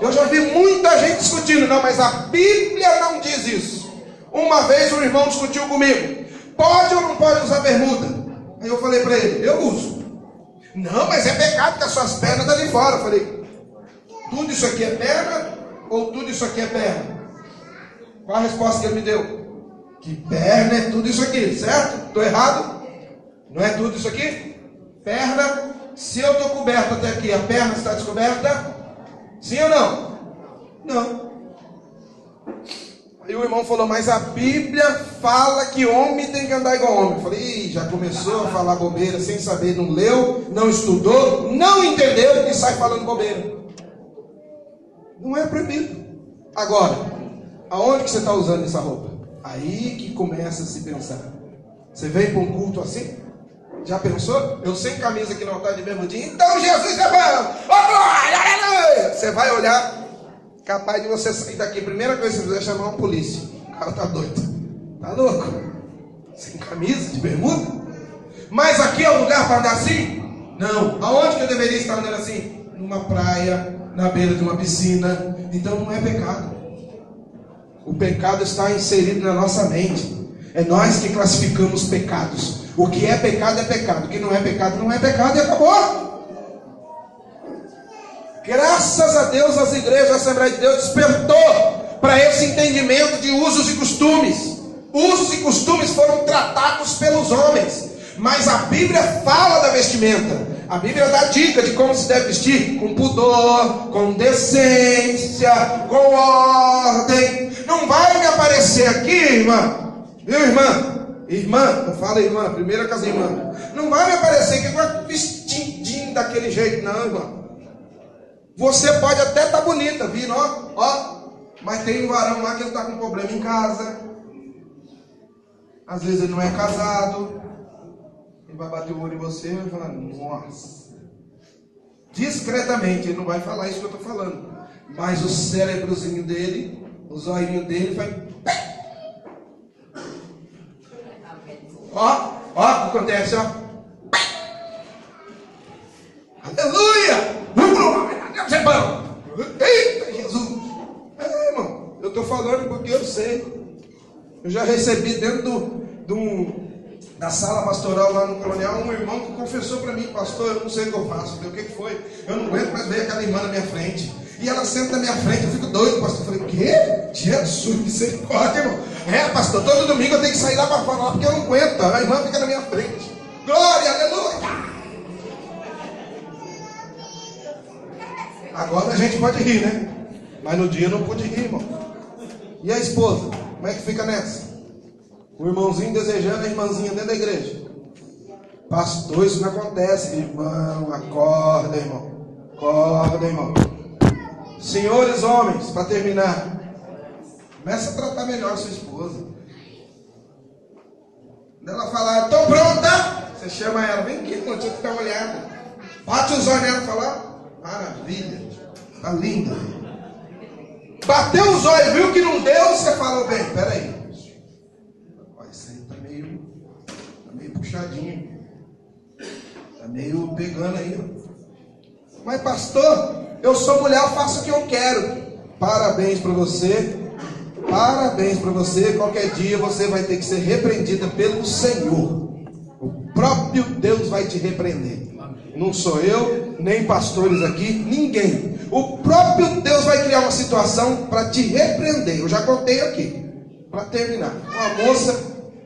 Eu já vi muita gente discutindo, não, mas a Bíblia não diz isso. Uma vez um irmão discutiu comigo: pode ou não pode usar bermuda? Aí eu falei para ele, eu uso. Não, mas é pecado que as suas pernas estão ali fora. Eu falei, tudo isso aqui é perna ou tudo isso aqui é perna? Qual a resposta que ele me deu? Que perna é tudo isso aqui, certo? Estou errado? Não é tudo isso aqui? Perna, se eu estou coberto até aqui, a perna está descoberta? Sim ou não? Não. Aí o irmão falou, mas a Bíblia fala que homem tem que andar igual homem. Eu falei, já começou a falar bobeira sem saber, não leu, não estudou, não entendeu e sai falando bobeira. Não é proibido. Agora, aonde que você está usando essa roupa? Aí que começa a se pensar. Você vem para um culto assim? Já pensou? Eu sem camisa aqui no altar de bermudinha. Então Jesus é bom! Oh, glória, aleluia! Você vai olhar, capaz de você sair daqui. Primeira coisa que você fizer é chamar um polícia. O cara tá doido. Tá louco? Sem camisa, de bermuda? Mas aqui é o lugar para andar assim? Não. Aonde que eu deveria estar andando assim? Numa praia, na beira de uma piscina. Então não é pecado. O pecado está inserido na nossa mente. É nós que classificamos pecados. O que é pecado é pecado. O que não é pecado não é pecado e acabou. Graças a Deus as igrejas da Assembleia de Deus despertou para esse entendimento de usos e costumes. Usos e costumes foram tratados pelos homens, mas a Bíblia fala da vestimenta. A Bíblia dá dica de como se deve vestir: com pudor, com decência, com ordem. Não vai me aparecer aqui, irmã, viu, irmã? Irmã, não fala irmã, primeira casa irmã. Não vai me aparecer que vai vestidinho daquele jeito, não, irmã. Você pode até estar tá bonita, vindo, ó, ó. Mas tem um varão lá que ele está com problema em casa. Às vezes ele não é casado. Ele vai bater o olho em você e vai falar, nossa. Discretamente, ele não vai falar isso que eu estou falando. Mas o cérebrozinho dele, o zoinho dele vai. Ó, ó, acontece, ó. Aleluia! É bom! Eita, Jesus! É, irmão, eu estou falando porque eu sei. Eu já recebi dentro do, do, da sala pastoral lá no Coronel um irmão que confessou para mim, pastor, eu não sei o que eu faço. Eu falei, o que, que foi? Eu não aguento mais ver aquela irmã na minha frente. E ela senta na minha frente, eu fico doido, pastor. Eu falei, o quê? Jesus, misericórdia, irmão. É, pastor, todo domingo eu tenho que sair lá para falar porque eu não aguento. A irmã fica na minha frente. Glória, aleluia. Agora a gente pode rir, né? Mas no dia não pude rir, irmão. E a esposa? Como é que fica nessa? O irmãozinho desejando a irmãzinha dentro da igreja. Pastor, isso não acontece, irmão. Acorda, irmão. Acorda, irmão. Senhores homens, para terminar. Começa a tratar melhor a sua esposa. Quando ela falar, estou pronta, você chama ela, vem aqui, não tinha que dar uma olhada. Bate os olhos nela e fala, maravilha, tá linda. Bateu os olhos, viu que não deu, você falou, bem, peraí. Isso aí tá meio, tá meio puxadinho. Tá meio pegando aí. Mas pastor, eu sou mulher, eu faço o que eu quero. Parabéns para você. Parabéns para você. Qualquer dia você vai ter que ser repreendida pelo Senhor. O próprio Deus vai te repreender. Não sou eu, nem pastores aqui, ninguém. O próprio Deus vai criar uma situação para te repreender. Eu já contei aqui. Para terminar. Uma moça,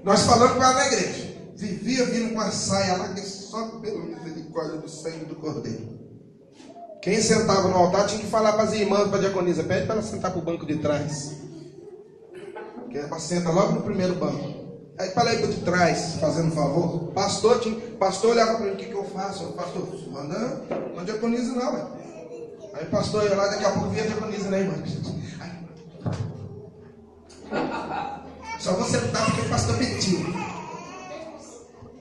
nós falamos com ela na igreja. Vivia vindo com a saia lá, que só pelo misericórdia do sangue do cordeiro. Quem sentava no altar tinha que falar para as irmãs, para a diaconisa, pede para ela sentar para o banco de trás. Que ela senta logo no primeiro banco. Aí para aí de trás, fazendo favor. Pastor, tinha, pastor olhava para mim, o que, que faço? Pastor, manda, não diaconisa não. Aí o pastor ia lá, daqui a pouco via a diaconisa, né, irmã? Só você tá porque o pastor pediu.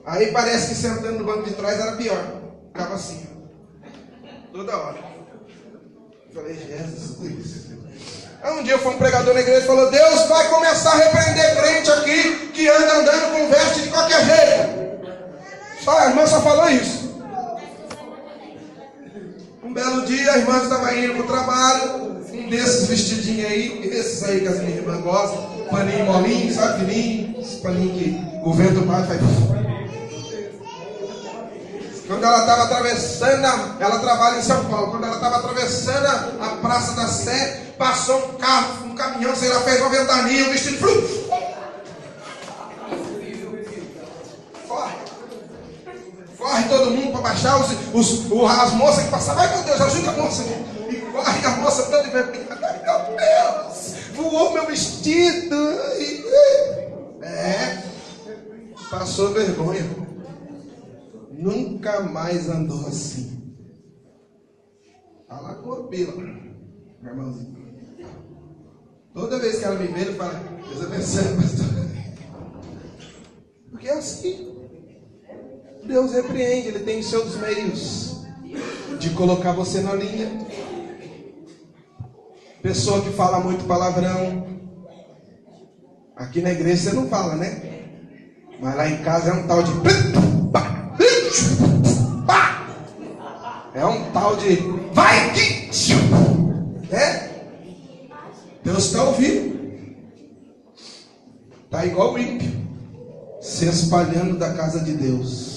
Aí parece que sentando no banco de trás era pior. Ficava assim, toda hora. Eu falei, Jesus. Aí um dia foi um pregador na igreja e falou: Deus vai começar a repreender crente aqui que anda andando com veste de qualquer jeito. Só a irmã só falou isso. Belo dia a irmã estava indo para o trabalho, um desses vestidinhos aí, esses aí que as minhas irmãs gostam, paninho molinho, sabe, fininho, esse paninho que o vento bate, faz. Quando ela estava atravessando, ela trabalha em São Paulo. Quando ela estava atravessando a, Praça da Sé, passou um carro, um caminhão, sei lá, fez uma ventania, o vestido. Corre. Corre todo mundo para baixar os, os, as moças que passavam. Ai meu Deus, ajuda a moça. E corre a moça toda envergonhada. Ai meu Deus, voou meu vestido. É, passou vergonha. Nunca mais andou assim. Está lá com o pila, irmãozinho. Toda vez que ela me vê, ele fala, Deus abençoe, pastor. Porque é assim. Deus repreende, Ele tem seus meios de colocar você na linha. Pessoa que fala muito palavrão. Aqui na igreja você não fala, né? Mas lá em casa é um tal de. É um tal de. Vai que. É? Deus está ouvindo. Está igual o ímpio, se espalhando da casa de Deus.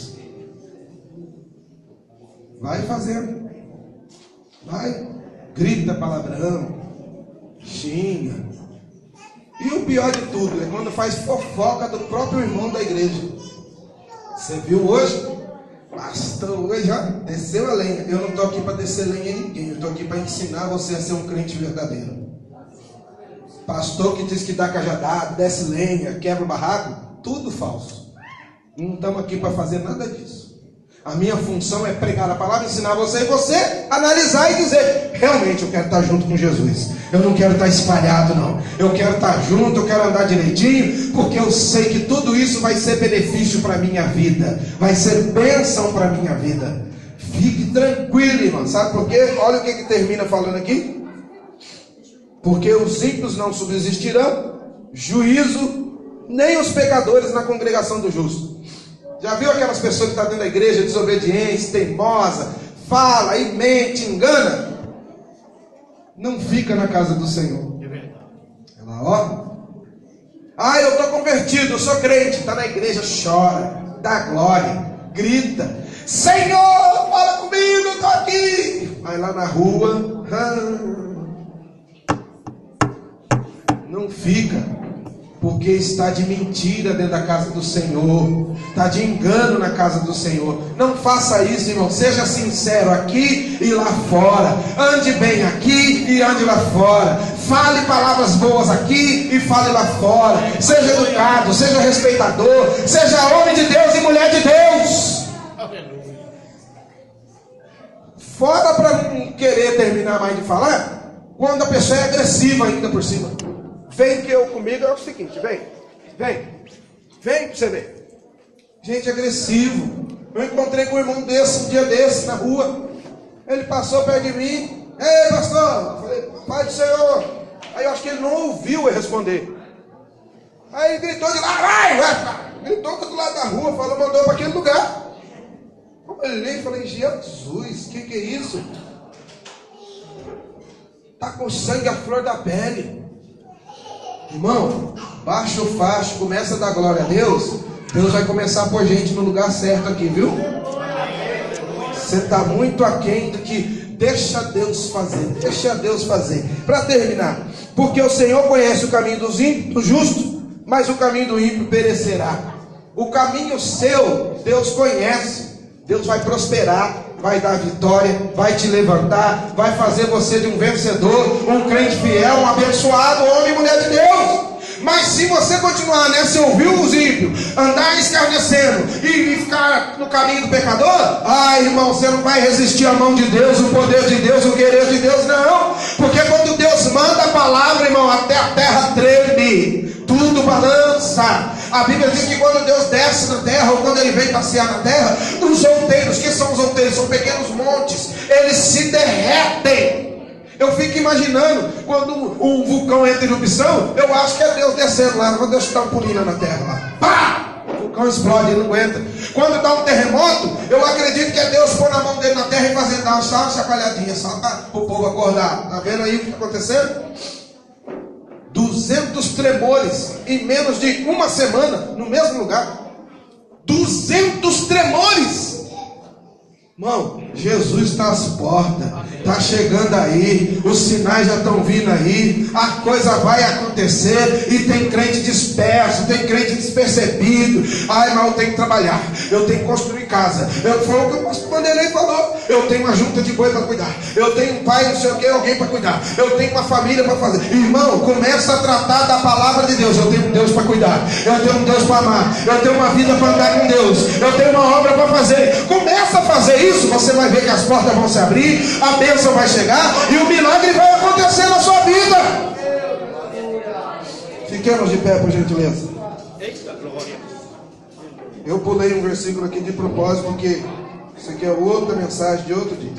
Vai fazendo. Vai. Grita palavrão. Xinga. E o pior de tudo é quando faz fofoca do próprio irmão da igreja. Você viu hoje? Pastor, hoje já desceu a lenha. Eu não estou aqui para descer lenha em ninguém. Eu estou aqui para ensinar você a ser um crente verdadeiro. Pastor que diz que dá cajadada, desce lenha, quebra o barraco, tudo falso. Não estamos aqui para fazer nada disso. A minha função é pregar a palavra, ensinar você e você analisar e dizer: realmente eu quero estar junto com Jesus. Eu não quero estar espalhado, não. Eu quero estar junto, eu quero andar direitinho, porque eu sei que tudo isso vai ser benefício para a minha vida, vai ser bênção para a minha vida. Fique tranquilo, irmão. Sabe por quê? Olha o que, que termina falando aqui. Porque os ímpios não subsistirão, juízo, nem os pecadores na congregação do justo. Já viu aquelas pessoas que estão tá dentro da igreja, desobediente, teimosa, fala e mente, engana? Não fica na casa do Senhor. É Ela, ó. Ah, eu estou convertido, eu sou crente. Está na igreja, chora, dá glória, grita. Senhor, fala comigo, estou aqui. Vai lá na rua. Não fica porque está de mentira dentro da casa do Senhor, está de engano na casa do Senhor. Não faça isso, irmão. Seja sincero aqui e lá fora. Ande bem aqui e ande lá fora. Fale palavras boas aqui e fale lá fora. Seja educado, seja respeitador, seja homem de Deus e mulher de Deus. Fora para não querer terminar mais de falar, quando a pessoa é agressiva ainda por cima. Vem que eu comigo é o seguinte, vem, vem, vem para você ver. Gente agressivo. Eu encontrei com um irmão desse, um dia desse, na rua. Ele passou perto de mim. Ei, pastor! Eu falei, Pai do Senhor. Aí eu acho que ele não ouviu eu responder. Aí ele gritou de lá, vai, vai, gritou do lado da rua, falou, mandou para aquele lugar. Eu olhei e falei, Jesus, o que, que é isso? Está com sangue à flor da pele. Irmão, baixa o facho, começa a dar glória a Deus. Deus vai começar a pôr gente no lugar certo aqui, viu? Você está muito aquém do que. Deixa Deus fazer, deixa Deus fazer. Para terminar, porque o Senhor conhece o caminho dos ímpios, do justo, mas o caminho do ímpio perecerá. O caminho seu, Deus conhece. Deus vai prosperar, vai dar vitória, vai te levantar, vai fazer você de um vencedor, um crente fiel, um abençoado, homem e mulher de Deus. Mas se você continuar nessa, ouvir os ímpios, andar escarnecendo e, ficar no caminho do pecador, ai irmão, você não vai resistir à mão de Deus, o poder de Deus, o querer de Deus, não. Porque quando Deus manda a palavra, irmão, até a terra treme, tudo balança. A Bíblia diz que quando Deus desce na terra, ou quando Ele vem passear na terra, os outeiros, que são os outeiros? São pequenos montes, eles se derretem. Eu fico imaginando quando um, vulcão entra em erupção, eu acho que é Deus descendo lá, quando Deus está pulindo na terra lá. Pá! O vulcão explode, ele não aguenta. Quando dá um terremoto, eu acredito que é Deus pôr a mão dele na terra e fazer dar só uma chacoalhadinha, só para o povo acordar. Está vendo aí o que está acontecendo? 200 tremores em menos de uma semana no mesmo lugar. 200 tremores. Irmão, Jesus está às portas, está chegando aí, os sinais já estão vindo aí, a coisa vai acontecer e tem crente disperso, tem crente despercebido. Ai, mas eu tenho que trabalhar, eu tenho que construir casa. Eu, foi o que o pastor Vanderlei falou. Eu tenho uma junta de boi para cuidar, eu tenho um pai, não sei o que, alguém para cuidar, eu tenho uma família para fazer. Irmão, começa a tratar da palavra de Deus. Eu tenho um Deus para cuidar, eu tenho um Deus para amar, eu tenho uma vida para andar com Deus, eu tenho uma obra para fazer. Começa a fazer isso isso, você vai ver que as portas vão se abrir, a bênção vai chegar e o milagre vai acontecer na sua vida. Fiquemos de pé, por gentileza. Eu pulei um versículo aqui de propósito, porque isso aqui é outra mensagem de outro dia.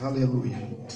Aleluia.